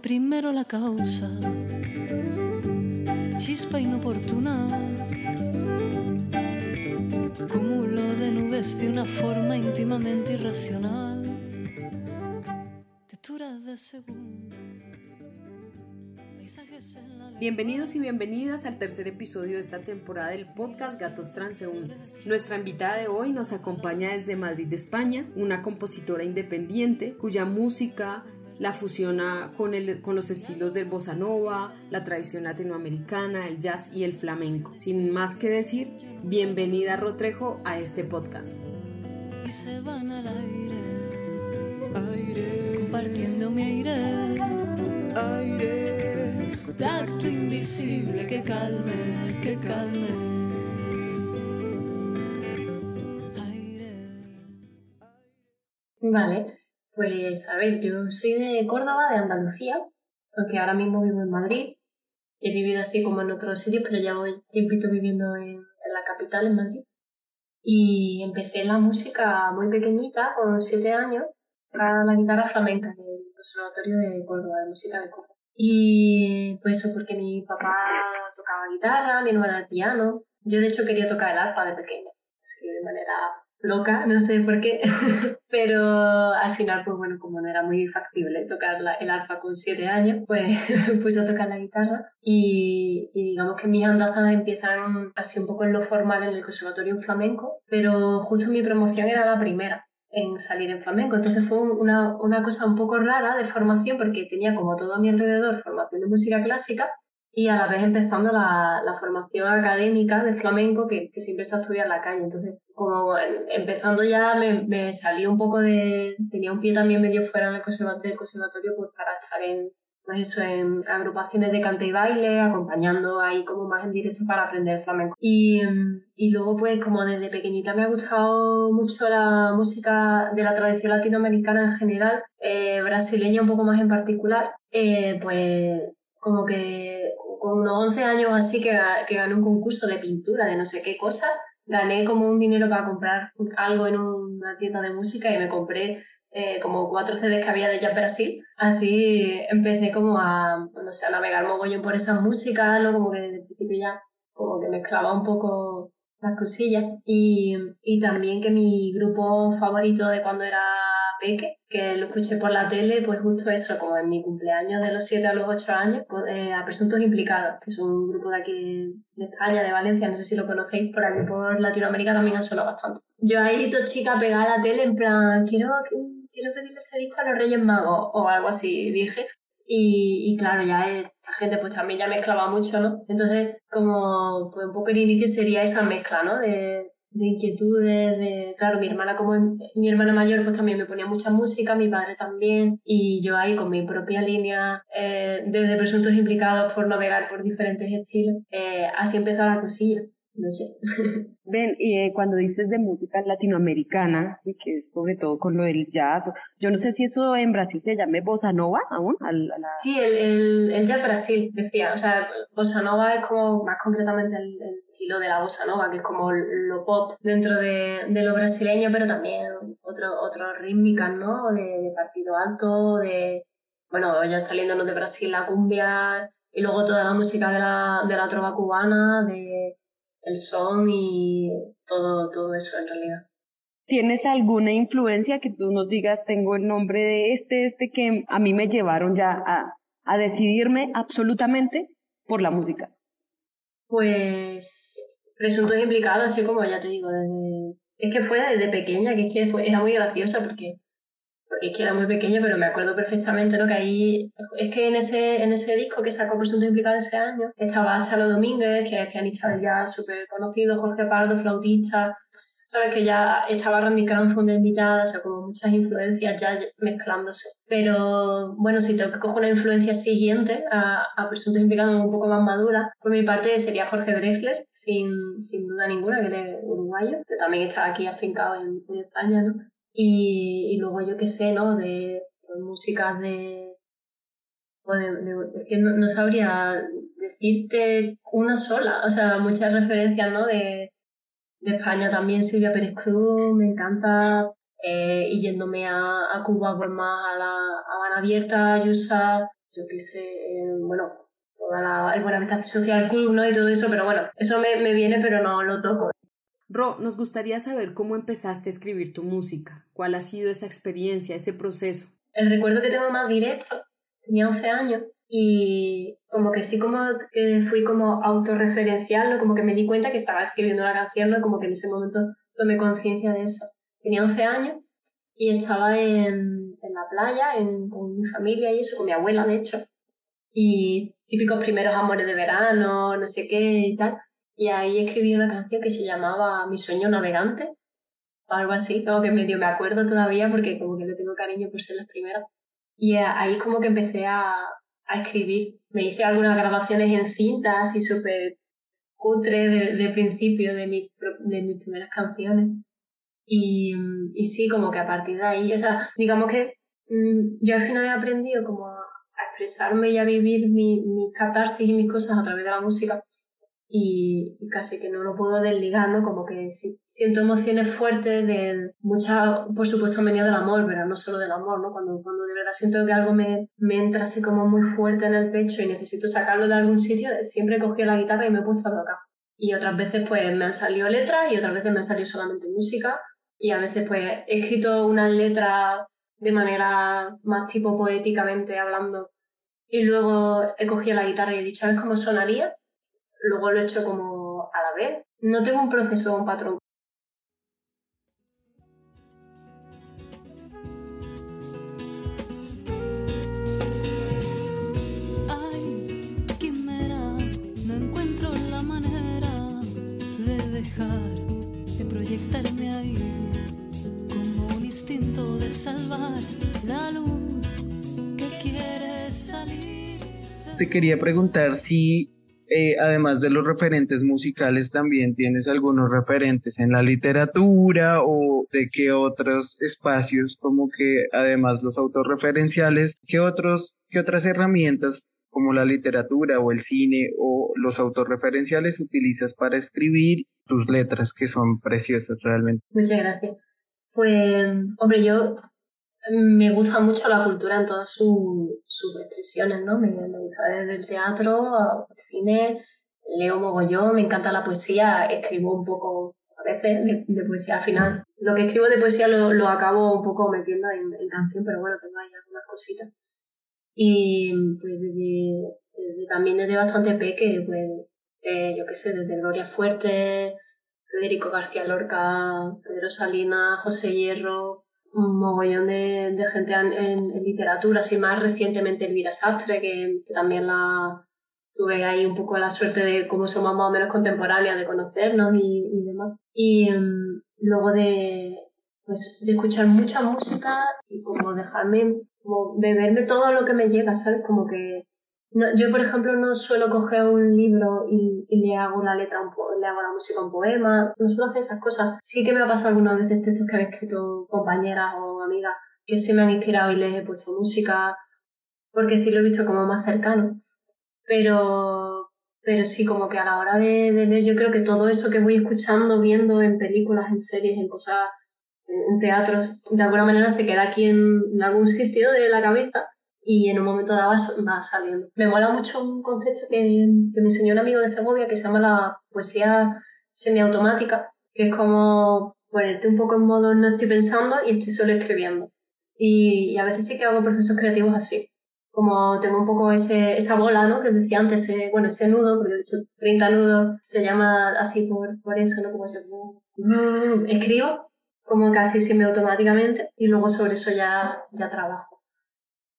primero la causa, chispa inoportuna, cúmulo de nubes de una forma íntimamente irracional, Bienvenidos y bienvenidas al tercer episodio de esta temporada del podcast Gatos Transeúntes. Nuestra invitada de hoy nos acompaña desde Madrid, España, una compositora independiente cuya música la fusiona con, el, con los estilos del bossa nova, la tradición latinoamericana, el jazz y el flamenco. Sin más que decir, bienvenida Rotrejo a este podcast. y se van al aire, compartiendo mi aire, tacto invisible que calme, que calme. Aire. Vale, pues a ver, yo soy de Córdoba, de Andalucía, aunque ahora mismo vivo en Madrid. He vivido así como en otros sitios, pero llevo tiempito viviendo en, en la capital, en Madrid. Y empecé la música muy pequeñita, con siete años, para la guitarra flamenca en el Conservatorio de Córdoba, de música de Córdoba. Y pues eso porque mi papá tocaba guitarra, mi hermana el piano. Yo de hecho quería tocar el arpa de pequeña, así de manera loca, no sé por qué, pero al final, pues bueno, como no era muy factible tocar la- el arpa con siete años, pues puse a tocar la guitarra y, digamos que mis andanzas empiezan casi un poco en lo formal en el conservatorio en flamenco, pero justo mi promoción era la primera en salir en flamenco, entonces fue un- una, una cosa un poco rara de formación porque tenía como todo a mi alrededor formación de música clásica y a la vez empezando la, la formación académica de flamenco que, que siempre se ha en la calle. Entonces, como em- empezando ya me, me salí un poco de... Tenía un pie también medio fuera del conserva- del conservatorio pues para estar en, pues eso, en agrupaciones de cante y baile, acompañando ahí como más en directo para aprender flamenco. Y, em, y luego pues como desde pequeñita me ha gustado mucho la música de la tradición latinoamericana en general, eh, brasileña un poco más en particular, eh, pues como que con unos 11 años así que, que gané un concurso de pintura de no sé qué cosa, gané como un dinero para comprar algo en una tienda de música y me compré eh, como cuatro CDs que había de Jazz Brasil. Así empecé como a, no sé, a navegar mogollón por esa música, ¿no? Como que desde el principio ya como que mezclaba un poco las cosillas. Y, y también que mi grupo favorito de cuando era peque, que lo escuché por la tele, pues justo eso, como en mi cumpleaños de los 7 a los 8 años, pues, eh, a Presuntos Implicados, que es un grupo de aquí de, España, de Valencia, no sé si lo conocéis, por aquí por Latinoamérica también han sonado bastante. Yo ahí, toda chica pegada a la tele, en plan, quiero, quiero pedirle este disco a los Reyes Magos, o algo así, dije. Y, y claro, ya eh, la gente pues también ya mezclaba mucho, ¿no? Entonces, como pues un poco el inicio sería esa mezcla, ¿no? De, de inquietudes, de, claro, mi hermana como mi hermana mayor pues también me ponía mucha música, mi padre también, y yo ahí con mi propia línea eh, desde presuntos implicados por navegar por diferentes estilos, eh, así empezó la cosilla, no sé. Ven, y eh, cuando dices de música latinoamericana, sí, que es sobre todo con lo del jazz, yo no sé si eso en Brasil se llame bossa nova aún, al- a la- Sí, el, el, el jazz Brasil, decía. O sea, bossa nova es como más concretamente el, el estilo de la bossa nova, que es como lo pop dentro de, de lo brasileño, pero también otro, otras rítmicas, ¿no? De, de partido alto, de, bueno, ya saliéndonos de Brasil la cumbia, y luego toda la música de la, de la trova cubana, de el son y todo, todo eso en realidad. ¿Tienes alguna influencia que tú nos digas, tengo el nombre de este, este, que a mí me llevaron ya a, a decidirme absolutamente por la música? Pues presuntos implicados, así como ya te digo, desde... Es que fue desde pequeña, que es que fue- era muy graciosa porque, porque es que era muy pequeña, pero me acuerdo perfectamente, ¿no? Que ahí... Es que en ese, en ese disco que sacó Presuntos implicados ese año estaba Chalo Domínguez, que es pianista jazz súper conocido, Jorge Pardo, flautista, sabes que ya estaba Randy Cranford invitada, o sea, como muchas influencias ya mezclándose. Pero bueno, si tengo que coger una influencia siguiente a, a presuntos implicados un poco más madura, por mi parte sería Jorge Drexler, sin, sin duda ninguna, que es uruguayo, que también está aquí afincado en, en España, ¿no? Y, y luego yo qué sé, ¿no? De, de de... o de- de- es que no, sabría decirte una sola, o sea, muchas referencias, ¿no? De, de España también Silvia Pérez Cruz, me encanta. Eh, y yéndome a, a Cuba, pues más a la Habana Abierta, Yusa, yo qué sé, eh, bueno, toda la, el Buenavista Social Club, ¿no? Y todo eso, pero bueno, eso me, me viene, pero no lo toco. Ro, nos gustaría saber cómo empezaste a escribir tu música. ¿Cuál ha sido esa experiencia, ese proceso? El recuerdo que tengo más directo, tenía 11 años y como que sí como que fui como autorreferencial, ¿no? como que me di cuenta que estaba escribiendo la canción, ¿no? como que en ese momento tomé conciencia de eso. Tenía 11 años y estaba en, la playa con mi familia y eso, con mi abuela de hecho, y típicos primeros amores de verano, no sé qué y tal. Y ahí escribí una canción que se llamaba Mi sueño navegante, o algo así, como que medio me acuerdo todavía porque como que le tengo cariño por ser las primeras. Y ahí como que empecé a, a escribir. Me hice algunas grabaciones en cintas y súper cutre de, de, principio de, mi, de mis primeras canciones. Y, y sí, como que a partir de ahí, o sea, digamos que mmm, yo al final he aprendido como a, a expresarme y a vivir mi, mi catarsis y mis cosas a través de la música y, y, casi que no lo puedo desligar, ¿no? Como que si, siento emociones fuertes de muchas, por supuesto, venido del amor, pero no solo del amor, ¿no? Cuando, cuando de verdad siento que algo me, me entra así como muy fuerte en el pecho y necesito sacarlo de algún sitio, siempre cogido la guitarra y me he puesto a tocar. Y otras veces pues me han salido letras y otras veces me han salido solamente música y a veces pues he escrito unas letras de manera más tipo poéticamente hablando y luego he cogido la guitarra y he dicho, ¿sabes cómo sonaría? Luego lo he hecho como a la vez. No tengo un proceso o un patrón. Ay, quimera, no encuentro la manera de dejar de proyectarme ahí como un instinto de salvar la luz que quiere salir. Te quería preguntar si eh, además de los referentes musicales, también tienes algunos referentes en la literatura o de qué otros espacios, como que además los autorreferenciales, qué otros, qué otras herramientas como la literatura o el cine o los autorreferenciales utilizas para escribir tus letras, que son preciosas realmente. Muchas gracias. Pues, hombre, yo me gusta mucho la cultura en todas su, sus expresiones, ¿no? Me, me, gusta desde el teatro al cine, leo mogollón, me encanta la poesía, escribo un poco a veces de, poesía al final. Lo que escribo de poesía lo, lo acabo un poco metiendo en, en, canción, pero bueno, tengo ahí algunas cositas. Y pues desde, desde también desde bastante peque, pues eh, yo qué sé, desde Gloria Fuerte, Federico García Lorca, Pedro Salinas, José Hierro, un mogollón de, de gente en, en, en, literatura, así más recientemente Elvira Sastre, que, también la tuve ahí un poco la suerte de cómo somos más o menos contemporáneas, de conocernos y, y demás. Y um, luego de, pues, de escuchar mucha música y como dejarme, como beberme todo lo que me llega, ¿sabes? Como que no, yo, por ejemplo, no suelo coger un libro y, y le hago la letra, un le hago la música un poema, no suelo hacer esas cosas. Sí que me ha pasado algunas veces textos que han escrito compañeras o amigas que se me han inspirado y les he puesto música, porque sí lo he visto como más cercano. Pero, pero sí, como que a la hora de, de leer, yo creo que todo eso que voy escuchando, viendo en películas, en series, en cosas, en teatros, de alguna manera se queda aquí en, en algún sitio de la cabeza y en un momento dado va saliendo. Me mola mucho un concepto que, que, me enseñó un amigo de Segovia que se llama la poesía semiautomática, que es como ponerte un poco en modo no estoy pensando y estoy solo escribiendo. Y, y a veces sí que hago procesos creativos así. Como tengo un poco ese, esa bola, ¿no? Que decía antes, ese, bueno, ese nudo, porque he hecho 30 nudos, se llama así por, por eso, ¿no? Como ese... Escribo como casi semiautomáticamente y luego sobre eso ya, ya trabajo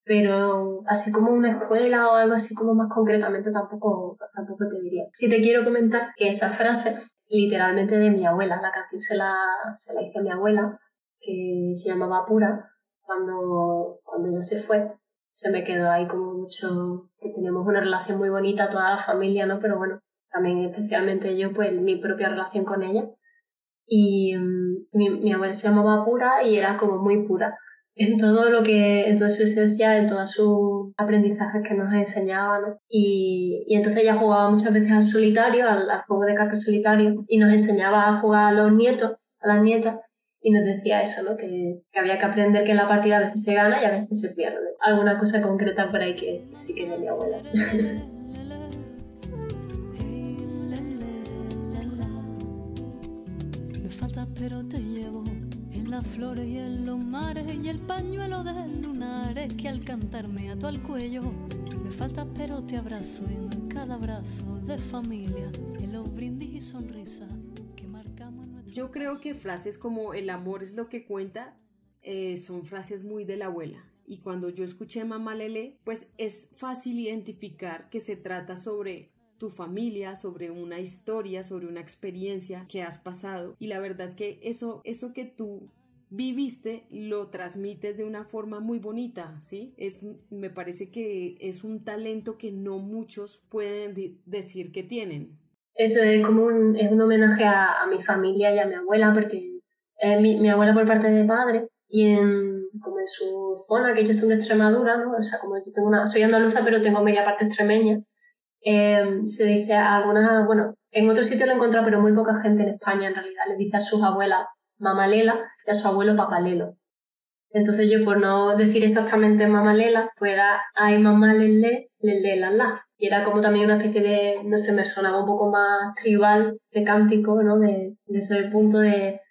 pero así como una escuela o algo así como más concretamente tampoco, tampoco te diría. Si te quiero comentar que esa frase literalmente de mi abuela, la canción se la, se la hice a mi abuela, que se llamaba Pura, cuando, cuando ella se fue, se me quedó ahí como mucho, que teníamos una relación muy bonita, toda la familia, ¿no? Pero bueno, también especialmente yo, pues mi propia relación con ella. Y um, mi, mi abuela se llamaba Pura y era como muy pura en todo lo que, en toda su esencia, en todos sus aprendizajes que nos enseñaba, ¿no? Y, y entonces ella jugaba muchas veces al solitario, al, al, juego de cartas solitario, y nos enseñaba a jugar a los nietos, a las nietas, y nos decía eso, ¿no? Que, que, había que aprender que en la partida a veces se gana y a veces se pierde. Alguna cosa concreta por ahí que sí que de mi abuela. Me falta pero te llevo en las flores y en los mares y el pañuelo de lunares que al cantarme ato al cuello. Me falta pero te abrazo en cada abrazo de familia, en los brindis y sonrisas yo creo que frases como el amor es lo que cuenta eh, son frases muy de la abuela. Y cuando yo escuché Mamá Lele, pues es fácil identificar que se trata sobre tu familia, sobre una historia, sobre una experiencia que has pasado. Y la verdad es que eso, eso que tú viviste lo transmites de una forma muy bonita, ¿sí? Es, me parece que es un talento que no muchos pueden decir que tienen. Eso es como un, es un homenaje a, mi familia y a mi abuela, porque mi, abuela por parte de padre y en, como su zona, que ellos son de Extremadura, ¿no? O sea, como yo tengo una, soy andaluza, pero tengo media parte extremeña, eh, se dice a algunas, bueno, en otros sitios lo he encontrado, pero muy poca gente en España en realidad, le dice a sus abuelas Mamalela y a su abuelo Papalelo. Entonces yo por no decir exactamente Mamalela, pues era ay mamá lele, lele la la y era como también una especie de, no sé, me sonaba un poco más tribal, de cántico, ¿no? De, de ese punto de,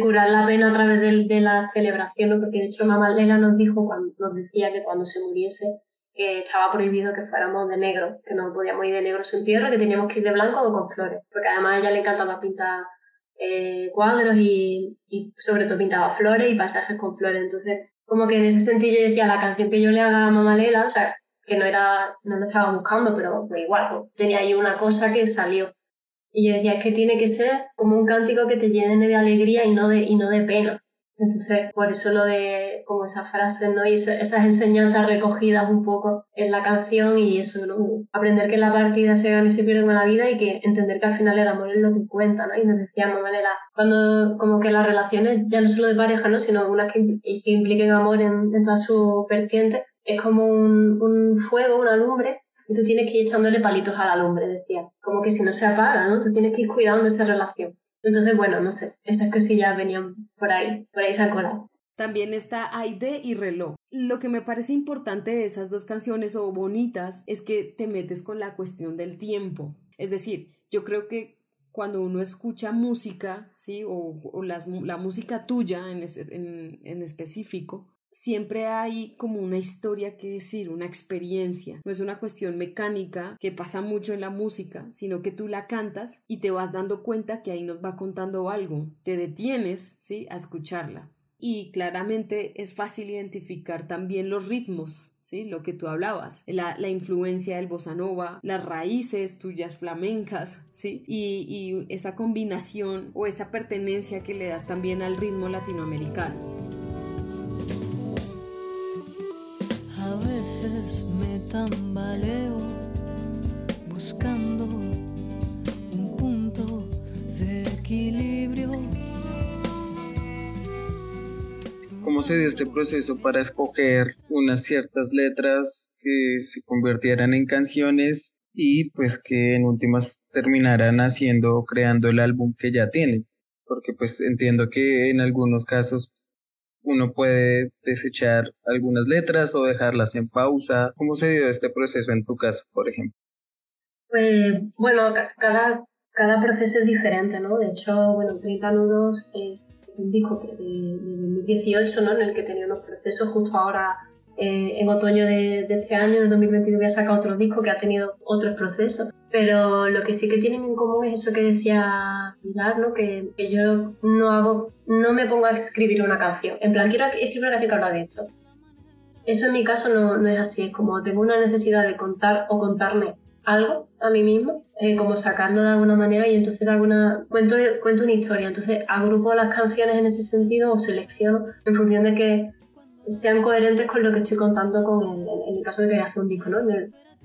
curar la pena a través de, de la celebración, ¿no? Porque de hecho mamá Lela nos dijo, cuando, nos decía que cuando se muriese, que estaba prohibido que fuéramos de negro, que no podíamos ir de negro su entierro, que teníamos que ir de blanco o con flores, porque además a ella le encantaba pintar eh, cuadros y, y sobre todo pintaba flores y pasajes con flores, entonces como que en ese sentido yo decía, la canción que yo le haga a mamá Lela, o sea, que no era, no lo estaba buscando, pero igual, pues, tenía ahí una cosa que salió. Y yo decía, es que tiene que ser como un cántico que te llene de alegría y no de, y no de pena. Entonces, por eso lo de como esas frases, ¿no? Y esas enseñanzas recogidas un poco en la canción y eso, ¿no? Aprender que la partida se gana y se pierde con la vida y que entender que al final el amor es lo que cuenta, ¿no? Y nos decíamos, manera, cuando como que las relaciones, ya no solo de pareja, ¿no? Sino algunas que, que impliquen amor en, en todas sus vertientes, es como un, un fuego, una lumbre, y tú tienes que ir echándole palitos a la lumbre, decía. Como que si no se apaga, ¿no? Tú tienes que ir cuidando esa relación. Entonces, bueno, no sé, esas cosillas venían por ahí, por ahí se han También está Aide y Reloj. Lo que me parece importante de esas dos canciones o bonitas es que te metes con la cuestión del tiempo. Es decir, yo creo que cuando uno escucha música, ¿sí? O, o las, la música tuya en, en, en específico, siempre hay como una historia que decir, una experiencia. No es una cuestión mecánica que pasa mucho en la música, sino que tú la cantas y te vas dando cuenta que ahí nos va contando algo. Te detienes, ¿sí? A escucharla. Y claramente es fácil identificar también los ritmos, ¿sí? Lo que tú hablabas, la, la influencia del bossa nova, las raíces tuyas flamencas, ¿sí? Y, y esa combinación o esa pertenencia que le das también al ritmo latinoamericano. Me tambaleo buscando un punto de equilibrio. ¿Cómo se dio este proceso para escoger unas ciertas letras que se convirtieran en canciones y pues que en últimas terminaran haciendo o creando el álbum que ya tiene? Porque pues entiendo que en algunos casos uno puede desechar algunas letras o dejarlas en pausa. ¿Cómo se dio este proceso en tu caso, por ejemplo? Pues bueno, cada, cada proceso es diferente, ¿no? De hecho, bueno, 30 nudos es un disco de, de 2018, ¿no? En el que tenía unos procesos justo ahora eh, en otoño de, de, este año, de 2022, voy a sacar otro disco que ha tenido otros procesos. Pero lo que sí que tienen en común es eso que decía Pilar, ¿no? Que, que yo no hago, no me pongo a escribir una canción. En plan, quiero escribir una canción que habla de esto. Eso en mi caso no, no, es así, es como tengo una necesidad de contar o contarme algo a mí mismo, eh, como sacarlo de alguna manera y entonces de alguna cuento, cuento una historia, entonces agrupo las canciones en ese sentido o selecciono en función de que sean coherentes con lo que estoy contando con el, en el caso de que hace un disco, ¿no?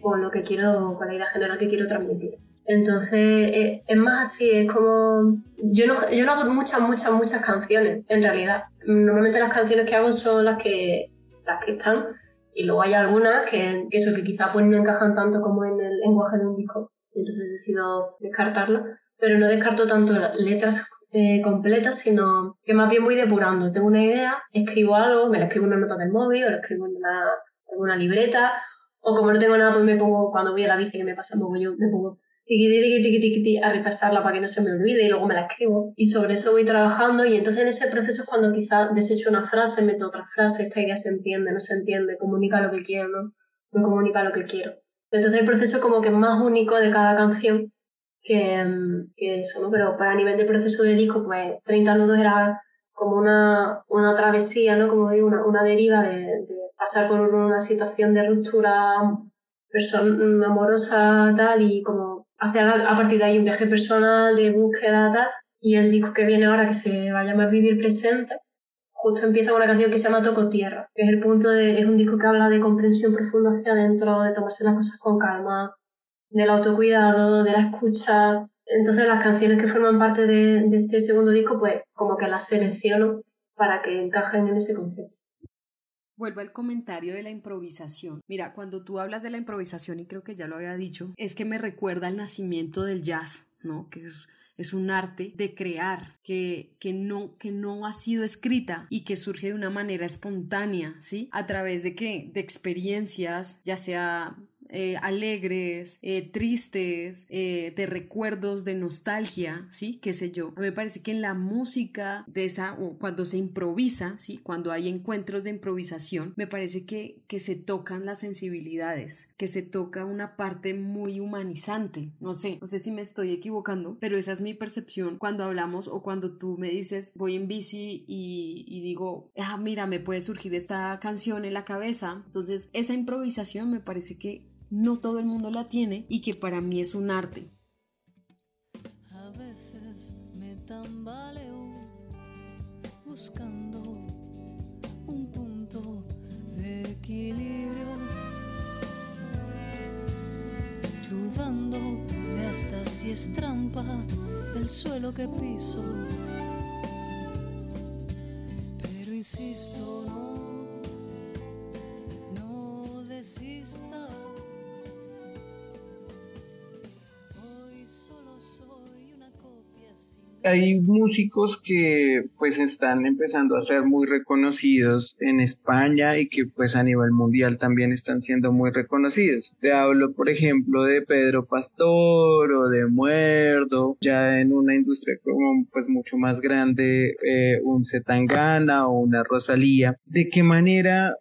con lo que quiero, con la idea general que quiero transmitir. Entonces, eh, es más así, es como... Yo no, yo no hago muchas, muchas, muchas canciones, en realidad. Normalmente las canciones que hago son las que, las que están, y luego hay algunas que, que eso, que quizá pues no encajan tanto como en el lenguaje de un disco, entonces decido descartarlas, pero no descarto tanto letras eh, completas, sino que más bien voy depurando. Tengo una idea, escribo algo, me la escribo en una nota del móvil o la escribo en una, libreta, o como no tengo nada, pues me pongo, cuando voy a la bici que me pasa un yo me pongo a repasarla para que no se me olvide y luego me la escribo. Y sobre eso voy trabajando y entonces en ese proceso es cuando quizás desecho una frase, meto otra frase, esta idea se entiende, no se entiende, comunica lo que quiero, ¿no? Me comunica lo que quiero. Entonces el proceso es como que más único de cada canción que, que eso, ¿no? Pero para nivel de proceso de disco, pues 30 nudos era como una, una travesía, ¿no? Como digo, una, una deriva de, de pasar por una situación de ruptura amorosa tal y como hacer a partir de ahí un viaje personal de búsqueda tal. Y el disco que viene ahora, que se va a llamar Vivir Presente, justo empieza con una canción que se llama Toco Tierra, que es el punto de, es un disco que habla de comprensión profunda hacia adentro, de tomarse las cosas con calma, del autocuidado, de la escucha. Entonces las canciones que forman parte de, este segundo disco, pues como que las selecciono para que encajen en ese concepto. Vuelvo al comentario de la improvisación. Mira, cuando tú hablas de la improvisación, y creo que ya lo había dicho, es que me recuerda al nacimiento del jazz, ¿no? Que es, es un arte de crear que, que, no, que no ha sido escrita y que surge de una manera espontánea, ¿sí? A través de qué? De experiencias, ya sea eh, alegres, eh, tristes, eh, de recuerdos, de nostalgia, ¿sí? Qué sé yo. Me parece que en la música de esa, o cuando se improvisa, ¿sí? Cuando hay encuentros de improvisación, me parece que, que se tocan las sensibilidades, que se toca una parte muy humanizante. No sé, no sé si me estoy equivocando, pero esa es mi percepción cuando hablamos o cuando tú me dices, voy en bici y, y digo, ah, mira, me puede surgir esta canción en la cabeza. Entonces, esa improvisación me parece que no todo el mundo la tiene y que para mí es un arte. A veces me tambaleo buscando un punto de equilibrio, dudando de hasta si es trampa el suelo que piso. Hay músicos que pues están empezando a ser muy reconocidos en España y que pues a nivel mundial también están siendo muy reconocidos. Te hablo por ejemplo de Pedro Pastor o de Muerdo, ya en una industria como pues mucho más grande, eh, un Zetangana o una Rosalía. ¿De qué manera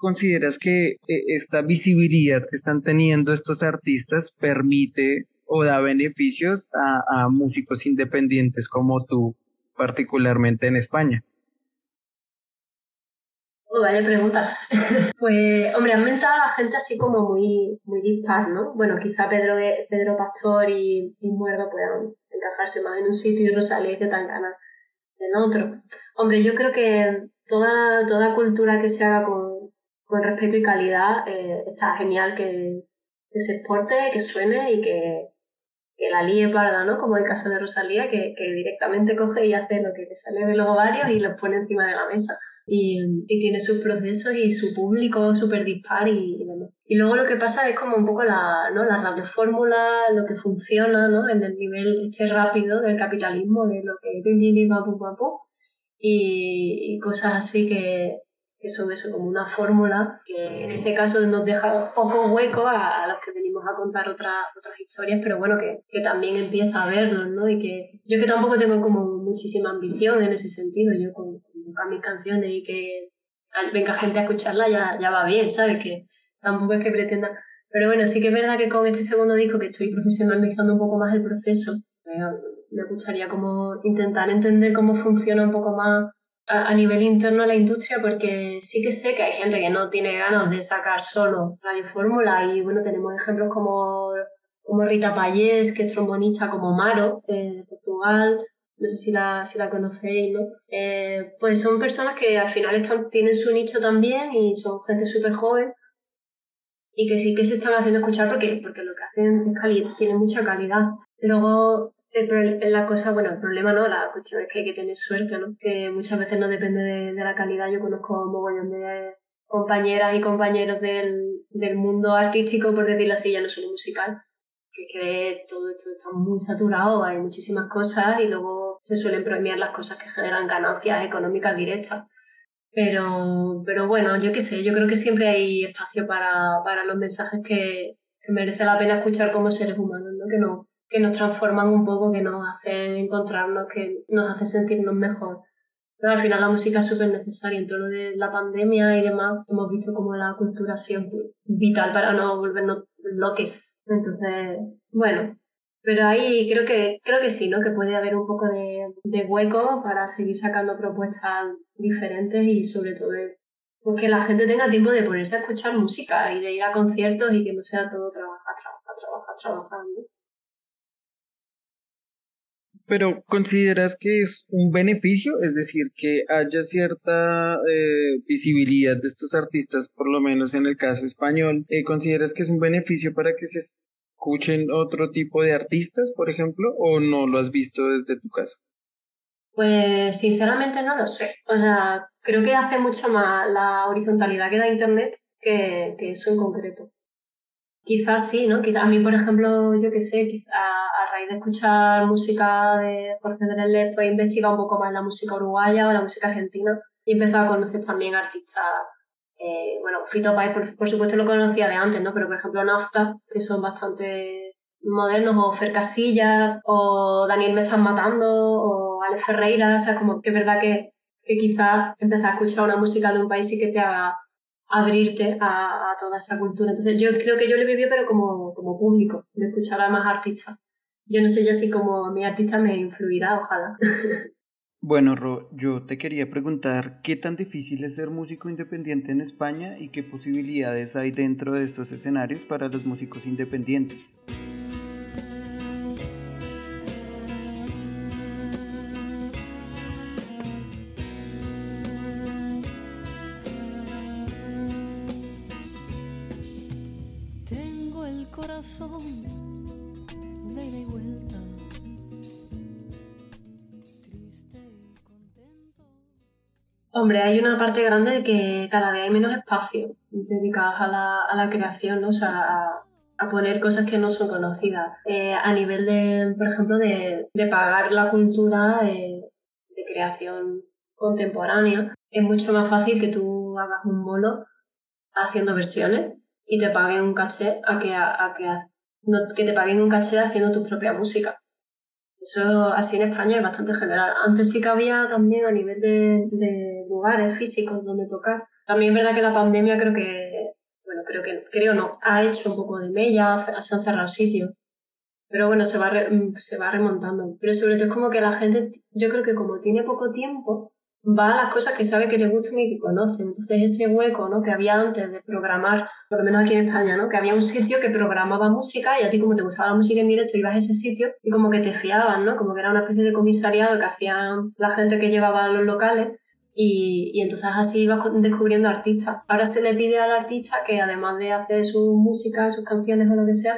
consideras que eh, esta visibilidad que están teniendo estos artistas permite o da beneficios a, músicos independientes como tú, particularmente en España? Oh, vaya pregunta. pues, hombre, han mentado a gente así como muy, muy dispar, ¿no? Bueno, quizá Pedro, Pedro Pastor y, y Muerdo puedan encajarse más en un sitio y Rosalía y Tangana en otro. Hombre, yo creo que toda, toda cultura que se haga con, con respeto y calidad eh, está genial que, que se exporte, que suene y que, que la líe parda, ¿no? Como el caso de Rosalía, que, que, directamente coge y hace lo que le sale de los ovarios y los pone encima de la mesa. Y, y tiene sus procesos y su público súper dispar y, y, luego lo que pasa es como un poco la, ¿no? la radiofórmula, lo que funciona, ¿no? En el nivel este rápido del capitalismo, de lo que y, y cosas así que, que son eso como una fórmula que en este caso nos deja poco hueco a, los que venimos a contar otras otras historias, pero bueno, que, que, también empieza a vernos, ¿no? Y que yo que tampoco tengo como muchísima ambición en ese sentido, yo con, con mis canciones y que venga gente a escucharla ya, ya va bien, ¿sabes? Que tampoco es que pretenda... Pero bueno, sí que es verdad que con este segundo disco que estoy profesionalizando un poco más el proceso, me gustaría como intentar entender cómo funciona un poco más a, nivel interno de la industria porque sí que sé que hay gente que no tiene ganas de sacar solo Radio Fórmula y bueno, tenemos ejemplos como, como Rita Payés, que es trombonista, como Maro, eh, de Portugal, no sé si la, si la conocéis, ¿no? Eh, pues son personas que al final están, tienen su nicho también y son gente súper joven y que sí que se están haciendo escuchar porque, porque lo que hacen es tienen mucha calidad. Luego el, la cosa, bueno, el problema no, la cuestión es que hay que tener suerte, ¿no? Que muchas veces no depende de, de la calidad. Yo conozco un mogollón de compañeras y compañeros del, del mundo artístico, por decirlo así, ya no solo musical, que, que todo esto está muy saturado, hay muchísimas cosas y luego se suelen premiar las cosas que generan ganancias económicas directas. Pero, pero bueno, yo qué sé, yo creo que siempre hay espacio para, para los mensajes que merece la pena escuchar como seres humanos, ¿no? Que, no, que nos transforman un poco, que nos hacen encontrarnos, que nos hacen sentirnos mejor. Pero al final la música es súper necesaria. En todo lo de la pandemia y demás, hemos visto como la cultura siempre vital para no volvernos loques. Entonces, bueno, pero ahí creo que, creo que sí, ¿no? Que puede haber un poco de, de hueco para seguir sacando propuestas diferentes y sobre todo pues que la gente tenga tiempo de ponerse a escuchar música y de ir a conciertos y que no sea todo trabajar, trabajar, trabajar, trabajar. Pero ¿consideras que es un beneficio? Es decir, que haya cierta eh, visibilidad de estos artistas, por lo menos en el caso español. Eh, ¿Consideras que es un beneficio para que se escuchen otro tipo de artistas, por ejemplo, o no lo has visto desde tu caso? Pues sinceramente no lo sé. O sea, creo que hace mucho más la horizontalidad que da Internet que, eso en concreto. Quizás sí, ¿no? Quizás a mí, por ejemplo, yo qué sé, quizá a raíz de escuchar música de Jorge Drexler, pues he investigado un poco más la música uruguaya o la música argentina y he empezado a conocer también artistas, eh, bueno, Fito Páez, por, supuesto lo conocía de antes, ¿no? Pero por ejemplo Nafta, que son bastante modernos, o Fer Casillas, o Daniel Mesas Matando, o Alex Ferreira, o sea, como que es verdad que, que quizás empezar a escuchar una música de un país y que te haga abrirte a, a, toda esa cultura. Entonces yo creo que yo lo viví pero como, como público, de escuchar a más artistas. Yo no sé ya si como mi artista me influirá, ojalá. Bueno, Ro, yo te quería preguntar qué tan difícil es ser músico independiente en España y qué posibilidades hay dentro de estos escenarios para los músicos independientes. Hombre, hay una parte grande de que cada vez hay menos espacio dedicados a la, a la creación, ¿no? o sea, a, poner cosas que no son conocidas. Eh, a nivel de, por ejemplo, de, de pagar la cultura de, creación contemporánea, es mucho más fácil que tú hagas un bolo haciendo versiones y te paguen un caché a que, a, que, que te paguen un caché haciendo tu propia música. Eso así en España es bastante general. Antes sí que había también a nivel de, de lugares físicos donde tocar. También es verdad que la pandemia creo que, bueno, creo que, creo no, ha hecho un poco de mella, se han cerrado sitios. Pero bueno, se va, se va remontando. Pero sobre todo es como que la gente, yo creo que como tiene poco tiempo, va a las cosas que sabe que le gustan y que conoce. Entonces ese hueco ¿no? que había antes de programar, por lo menos aquí en España, ¿no? que había un sitio que programaba música y a ti como te gustaba la música en directo ibas a ese sitio y como que te fiaban, ¿no? como que era una especie de comisariado que hacían la gente que llevaba los locales y, y entonces así ibas descubriendo artistas. Ahora se le pide al artista que además de hacer su música, sus canciones o lo que sea,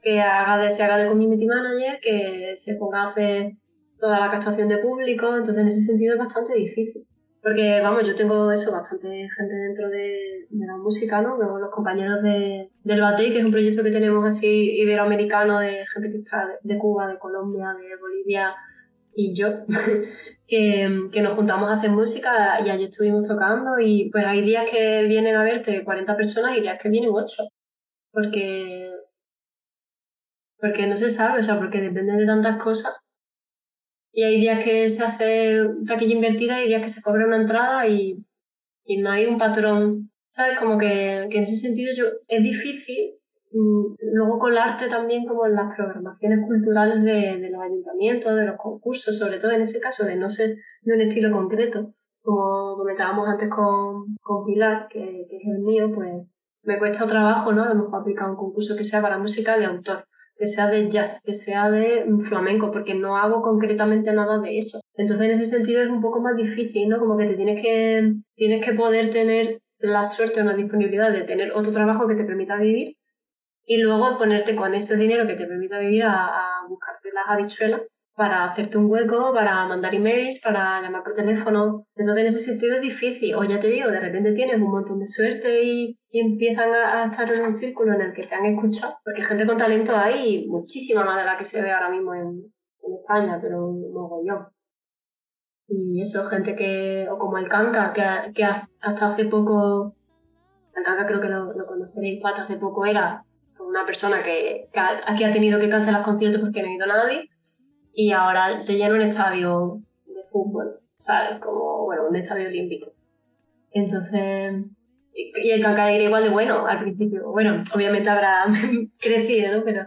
que haga de, se haga de community manager, que se ponga a hacer toda la captación de público, entonces en ese sentido es bastante difícil. Porque, vamos, yo tengo eso, bastante gente dentro de, de la música, ¿no? los compañeros de, del Batey, que es un proyecto que tenemos así iberoamericano de gente que está de, Cuba, de Colombia, de Bolivia y yo, que, que, nos juntamos a hacer música y allí estuvimos tocando y pues hay días que vienen a verte 40 personas y días que vienen 8. Porque, porque no se sabe, o sea, porque depende de tantas cosas y hay días que se hace taquilla invertida y días que se cobra una entrada y, y no hay un patrón. ¿Sabes? Como que, en ese sentido yo, es difícil mm, luego colarte también como en las programaciones culturales de, de, los ayuntamientos, de los concursos, sobre todo en ese caso de no ser de un estilo concreto, como comentábamos antes con, con Pilar, que, que es el mío, pues me cuesta trabajo, ¿no? A lo mejor aplicar un concurso que sea para música de autor que sea de jazz, que sea de flamenco, porque no hago concretamente nada de eso. Entonces en ese sentido es un poco más difícil, ¿no? Como que te tienes que, tienes que poder tener la suerte o la disponibilidad de tener otro trabajo que te permita vivir y luego ponerte con ese dinero que te permita vivir a, buscarte las habichuelas para hacerte un hueco, para mandar emails, para llamar por teléfono. Entonces, en ese sentido es difícil. O ya te digo, de repente tienes un montón de suerte y, empiezan a, estar en un círculo en el que te han escuchado. Porque gente con talento hay muchísima más de la que se ve ahora mismo en, España, pero un mogollón. Y eso, gente que, o como el Canca, que, que hasta hace poco, el Canca creo que lo, lo conoceréis, hasta hace poco era una persona que, que aquí ha tenido que cancelar conciertos porque no ha ido a nadie y ahora te llena un estadio de fútbol, ¿sabes? Como, bueno, un estadio olímpico. Entonces, y el Canca era igual de bueno al principio. Bueno, obviamente habrá crecido, ¿no? Pero,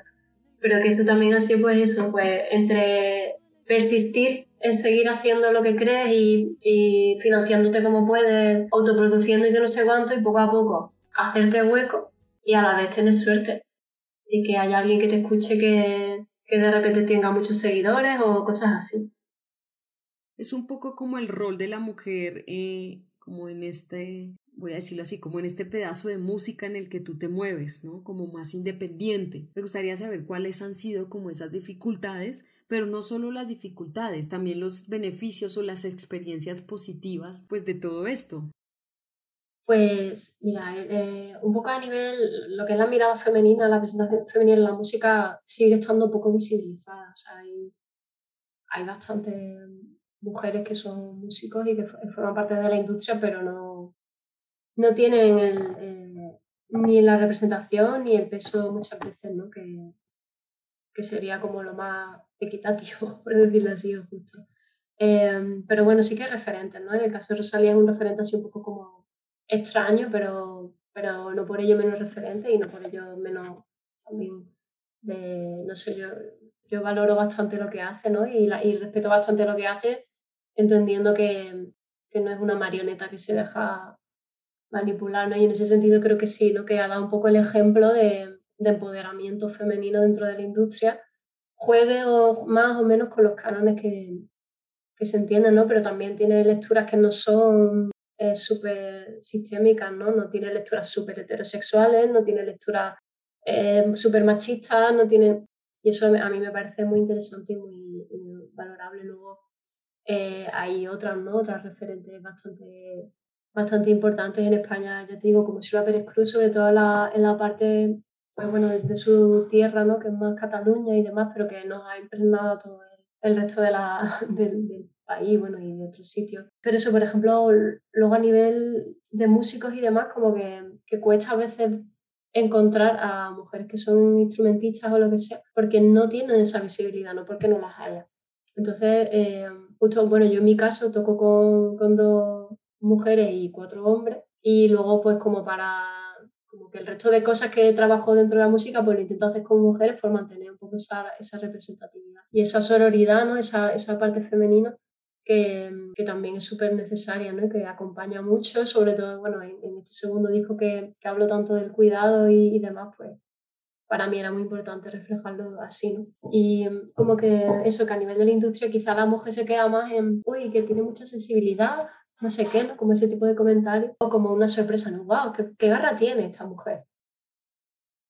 pero que eso también ha sido, pues eso, pues entre persistir en seguir haciendo lo que crees y, y financiándote como puedes, autoproduciendo y yo no sé cuánto, y poco a poco hacerte hueco y a la vez tener suerte. Y que haya alguien que te escuche que, que de repente tenga muchos seguidores o cosas así. Es un poco como el rol de la mujer, eh, como en este, voy a decirlo así, como en este pedazo de música en el que tú te mueves, ¿no? Como más independiente. Me gustaría saber cuáles han sido como esas dificultades, pero no solo las dificultades, también los beneficios o las experiencias positivas, pues de todo esto. Pues mira, eh, un poco a nivel, lo que es la mirada femenina, la presentación femenina en la música sigue estando un poco visibilizada. O sea, hay, hay bastantes mujeres que son músicos y que forman parte de la industria, pero no, no tienen ni la representación ni el peso muchas veces, ¿no? Que, que sería como lo más equitativo, por decirlo así, o justo. Eh, pero bueno, sí que hay referentes, ¿no? En el caso de Rosalía es un referente así un poco como extraño, pero, pero no por ello menos referente y no por ello menos también de, no sé, yo, yo valoro bastante lo que hace, ¿no? Y, y respeto bastante lo que hace, entendiendo que, que, no es una marioneta que se deja manipular, ¿no? Y en ese sentido creo que sí, ¿no? Que ha dado un poco el ejemplo de, de empoderamiento femenino dentro de la industria, juegue o más o menos con los cánones que, que se entienden, ¿no? Pero también tiene lecturas que no son súper sistémicas, ¿no? No tiene lecturas súper heterosexuales, no tiene lecturas eh, súper machistas, no tiene... Y eso a mí me parece muy interesante y muy, valorable. Luego eh, hay otras, ¿no? Otras referentes bastante, bastante importantes en España, ya te digo, como Silvia Pérez Cruz, sobre todo en la, en la parte pues bueno, de, su tierra, ¿no? que es más Cataluña y demás, pero que nos ha impregnado todo el, resto de la, país bueno, y de otros sitios. Pero eso, por ejemplo, luego a nivel de músicos y demás, como que, que cuesta a veces encontrar a mujeres que son instrumentistas o lo que sea, porque no tienen esa visibilidad, no porque no las haya. Entonces, eh, justo, bueno, yo en mi caso toco con, con dos mujeres y cuatro hombres, y luego pues como para el resto de cosas que trabajo dentro de la música, pues lo intento hacer con mujeres por mantener un poco esa, esa representatividad y esa sororidad, ¿no? esa, esa parte femenina que, que también es súper necesaria, ¿no? que acompaña mucho, sobre todo bueno, en, este segundo disco que, que, hablo tanto del cuidado y, y, demás, pues para mí era muy importante reflejarlo así. ¿no? Y como que eso, que a nivel de la industria quizá la mujer se queda más en, uy, que tiene mucha sensibilidad, no sé qué, ¿no? como ese tipo de comentarios, o como una sorpresa, ¿no? ¡Wow! ¿Qué, qué garra tiene esta mujer?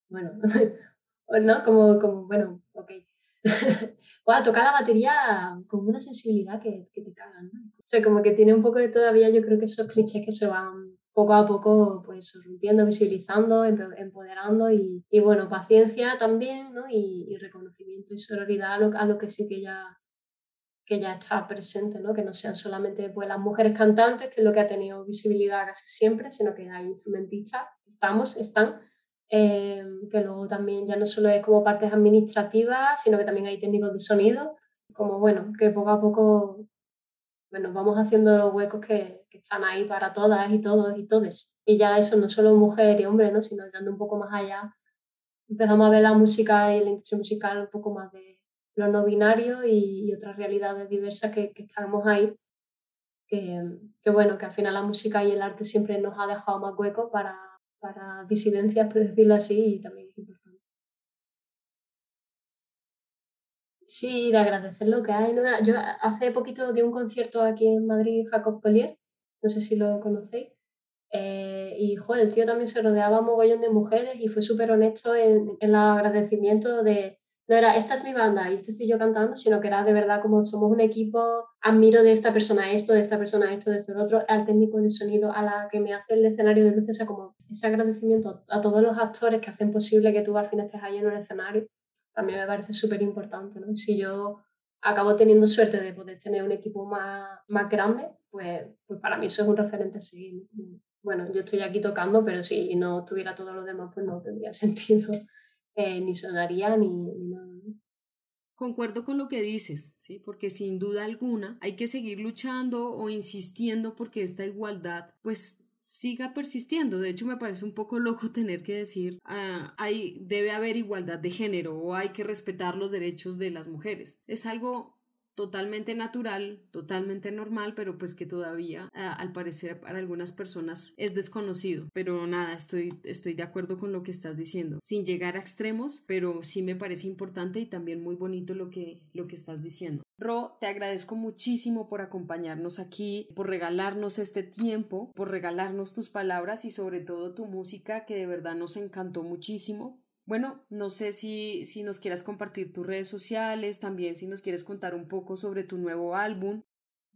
Bueno, ¿no? Como, como bueno, ok. wow, toca la batería con una sensibilidad que, que te cagan. ¿no? O sea, como que tiene un poco de todavía, yo creo que esos clichés que se van poco a poco pues rompiendo, visibilizando, empoderando y, y bueno, paciencia también, ¿no? Y, y, reconocimiento y sororidad a lo, a lo que sí que ya que ya está presente, ¿no? que no sean solamente pues, las mujeres cantantes, que es lo que ha tenido visibilidad casi siempre, sino que hay instrumentistas, estamos, están, eh, que luego también ya no solo es como partes administrativas, sino que también hay técnicos de sonido, como bueno, que poco a poco bueno, vamos haciendo los huecos que, que están ahí para todas y todos y todes. Y ya eso no solo mujer y hombre, ¿no? sino yendo un poco más allá, empezamos a ver la música y la industria musical un poco más de lo no binario y, otras realidades diversas que, que estamos ahí. Que, que, bueno, que al final la música y el arte siempre nos ha dejado más huecos para, para disidencias, por decirlo así, y también es importante. Sí, de agradecer lo que hay. Yo hace poquito di un concierto aquí en Madrid, Jacob Collier, no sé si lo conocéis, eh, y joder, el tío también se rodeaba mogollón de mujeres y fue súper honesto en, en, el agradecimiento de, no era esta es mi banda y este estoy yo cantando, sino que era de verdad como somos un equipo, admiro de esta persona esto, de esta persona esto, de este otro, al técnico de sonido, a la que me hace el escenario de luces, o sea, como ese agradecimiento a todos los actores que hacen posible que tú al final estés ahí en el escenario, también me parece súper importante, ¿no? Si yo acabo teniendo suerte de poder tener un equipo más, más grande, pues, pues para mí eso es un referente seguir. Bueno, yo estoy aquí tocando, pero si no tuviera todo lo demás, pues no tendría sentido, eh, ni sonaría, ni, ni nada. Concuerdo con lo que dices, ¿sí? Porque sin duda alguna hay que seguir luchando o insistiendo porque esta igualdad, pues siga persistiendo. De hecho, me parece un poco loco tener que decir, ah, hay, debe haber igualdad de género o hay que respetar los derechos de las mujeres. Es algo totalmente natural, totalmente normal, pero pues que todavía al parecer para algunas personas es desconocido. Pero nada, estoy, estoy de acuerdo con lo que estás diciendo, sin llegar a extremos, pero sí me parece importante y también muy bonito lo que, lo que estás diciendo. Ro, te agradezco muchísimo por acompañarnos aquí, por regalarnos este tiempo, por regalarnos tus palabras y sobre todo tu música que de verdad nos encantó muchísimo. Bueno, no sé si, si nos quieras compartir tus redes sociales, también si nos quieres contar un poco sobre tu nuevo álbum.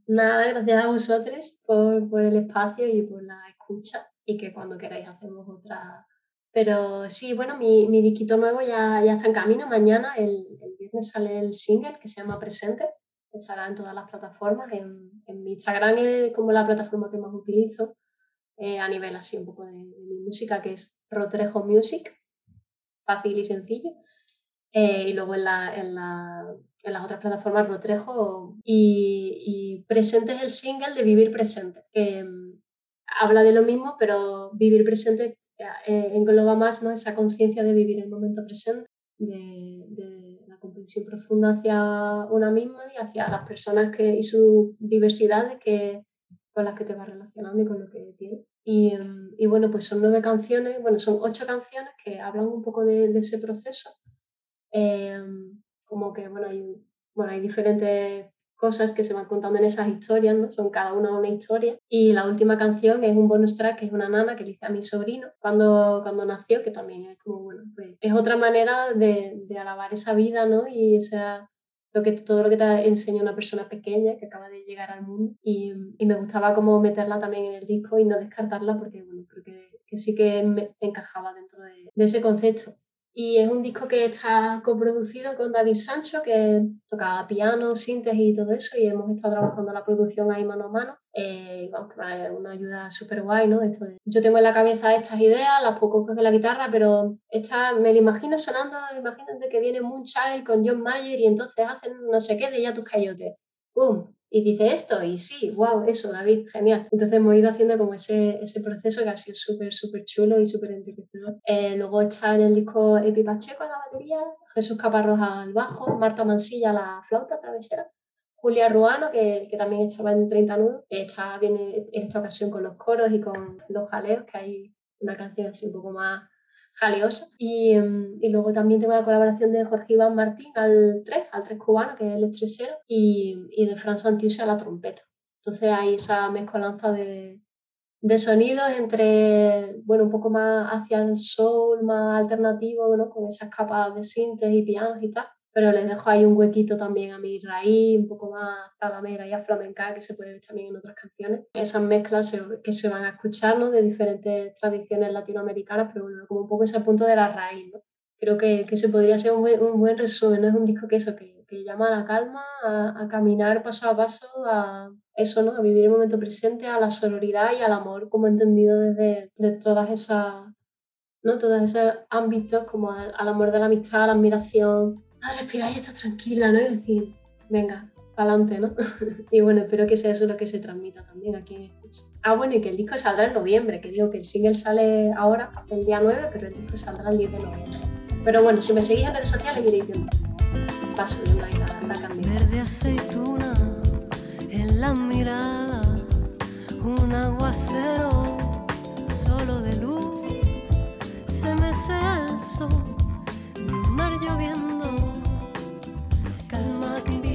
Nada, gracias a vosotros por, por el espacio y por la escucha y que cuando queráis hacemos otra. Pero sí, bueno, mi, mi disquito nuevo ya, ya está en camino. Mañana, el, el viernes, sale el single que se llama Presente. Estará en todas las plataformas. En, en mi Instagram es como la plataforma que más utilizo eh, a nivel así un poco de, de mi música, que es Rotrejo Music fácil y sencillo. Eh, y luego en, la, en, la, en, las otras plataformas Rotrejo y, y, Presente es el single de Vivir Presente, que mm, habla de lo mismo, pero Vivir Presente eh, engloba más ¿no? esa conciencia de vivir el momento presente, de, de, la comprensión profunda hacia una misma y hacia las personas que, y sus diversidades que, con las que te vas relacionando y con lo que tienes. Y, y, bueno, pues son nueve canciones, bueno, son ocho canciones que hablan un poco de, de ese proceso. Eh, como que, bueno hay, bueno, hay diferentes cosas que se van contando en esas historias, ¿no? Son cada una una historia. Y la última canción es un bonus track, que es una nana que le hice a mi sobrino cuando, cuando nació, que también es como, bueno, pues es otra manera de, de alabar esa vida, ¿no? Y esa, lo que, todo lo que te enseña una persona pequeña que acaba de llegar al mundo y, y, me gustaba como meterla también en el disco y no descartarla porque bueno, creo que, que sí que me encajaba dentro de, de, ese concepto. Y es un disco que está coproducido con David Sancho, que toca piano, síntesis y todo eso, y hemos estado trabajando la producción ahí mano a mano. Eh, vamos, que es una ayuda súper guay, ¿no? Esto yo tengo en la cabeza estas ideas, las puedo coger la guitarra, pero esta me la imagino sonando, imagínate que viene Moonchild con John Mayer y entonces hacen no sé qué de Ya tus cayotes. ¡Pum! Y dice esto y sí, wow, eso, David, genial. Entonces hemos ido haciendo como ese, ese proceso que ha sido súper, súper chulo y súper enriquecedor. Eh, luego está en el disco Epi Pacheco en la batería, Jesús Caparrós al bajo, Marta Mansilla a la flauta travesera, Julia Ruano, que, que también estaba en 30 nudos, está viene en esta ocasión con los coros y con los jaleos, que hay una canción así un poco más jaliosa. Y, em, y, luego también tengo la colaboración de Jorge Iván Martín al 3, al 3 cubano, que es el estresero, y, y de Fran Santiuse a la trompeta. Entonces hay esa mezcolanza de, de sonidos entre, bueno, un poco más hacia el soul, más alternativo, ¿no? Con esas capas de síntesis y pianos y tal pero les dejo ahí un huequito también a mi raíz, un poco más zalamera y aflamenca, que se puede ver también en otras canciones. Esas mezclas que se van a escuchar ¿no? de diferentes tradiciones latinoamericanas, pero bueno, como un poco ese punto de la raíz. ¿no? Creo que, que se podría ser un buen, un buen resumen, ¿no? es un disco que eso, que, que llama a la calma, a, a, caminar paso a paso, a eso, ¿no? a vivir el momento presente, a la sororidad y al amor, como entendido desde de todas esas, ¿no? todos esos ámbitos, como al, al amor de la amistad, la admiración, ah, respiráis, estás tranquila, ¿no? Y decir, venga, adelante, ¿no? y bueno, espero que sea eso lo que se transmita también aquí en Ah, bueno, y que el disco saldrá en noviembre, que digo que el single sale ahora, el día 9, pero el disco saldrá el 10 de noviembre. Pero bueno, si me seguís en redes sociales iréis viendo. Va subiendo ahí la, la candela. Verde aceituna en la mirada, un aguacero solo de luz, se mece el sol, el mar lloviendo. nothing